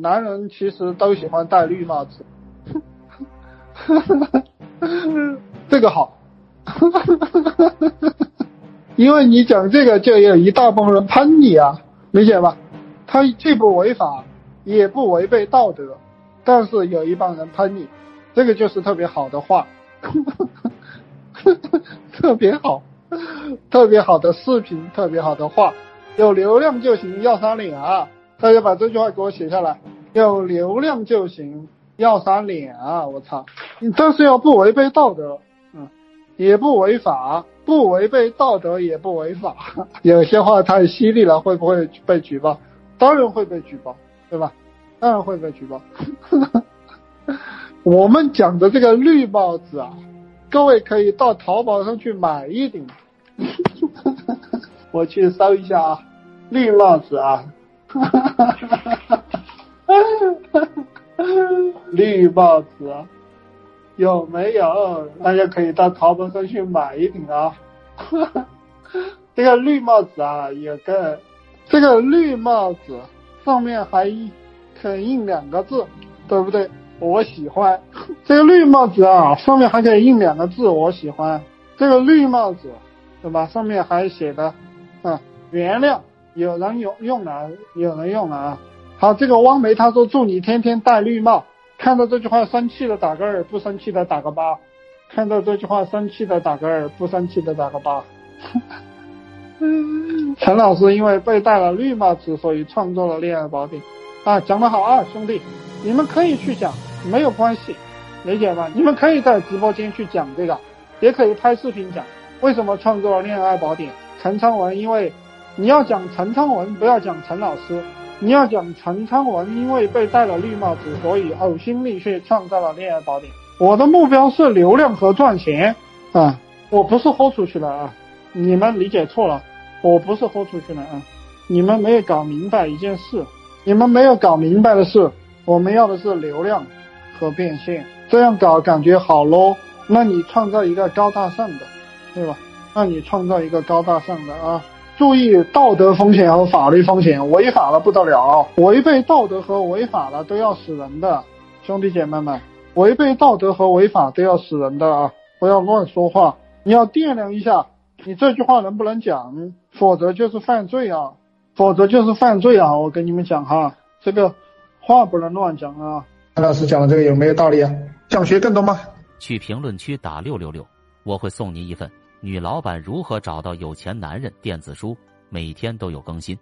男人其实都喜欢戴绿帽子。这个好，因为你讲这个就有一大帮人喷你啊，理解吧？他既不违法，也不违背道德，但是有一帮人喷你，这个就是特别好的话，特别好，特别好的视频，特别好的话，有流量就行，要啥脸啊？大家把这句话给我写下来，有流量就行。要啥脸啊！我操！但是要不违背道德，嗯，也不违法，不违背道德也不违法。有些话太犀利了，会不会被举报？当然会被举报，对吧？当然会被举报。我们讲的这个绿帽子啊，各位可以到淘宝上去买一顶。我去搜一下啊，绿帽子啊。哈哈哈绿帽子有没有？大家可以到淘宝上去买一顶啊。这个绿帽子啊，有个这个绿帽子上面还可以印两个字，对不对？我喜欢这个绿帽子啊，上面还可以印两个字，我喜欢这个绿帽子，对吧？上面还写的啊，原谅，有人用用了，有人用了啊。好，这个汪梅他说祝你天天戴绿帽。看到这句话生气的打个二，不生气的打个八。看到这句话生气的打个二，不生气的打个八。陈老师因为被戴了绿帽子，所以创作了恋爱宝典。啊，讲得好啊，兄弟，你们可以去讲，没有关系，理解吗？你们可以在直播间去讲这个，也可以拍视频讲为什么创作了恋爱宝典。陈昌文，因为你要讲陈昌文，不要讲陈老师。你要讲陈昌文，因为被戴了绿帽子，所以呕心沥血创造了恋爱宝典。我的目标是流量和赚钱啊，我不是豁出去了啊，你们理解错了，我不是豁出去了啊，你们没有搞明白一件事，你们没有搞明白的是，我们要的是流量和变现，这样搞感觉好 low。那你创造一个高大上的，对吧？那你创造一个高大上的啊。注意道德风险和法律风险，违法了不得了，违背道德和违法了都要死人的，兄弟姐妹们，违背道德和违法都要死人的啊！不要乱说话，你要掂量一下，你这句话能不能讲，否则就是犯罪啊，否则就是犯罪啊！我跟你们讲哈，这个话不能乱讲啊。潘老师讲的这个有没有道理啊？想学更多吗？去评论区打六六六，我会送您一份。女老板如何找到有钱男人？电子书每天都有更新。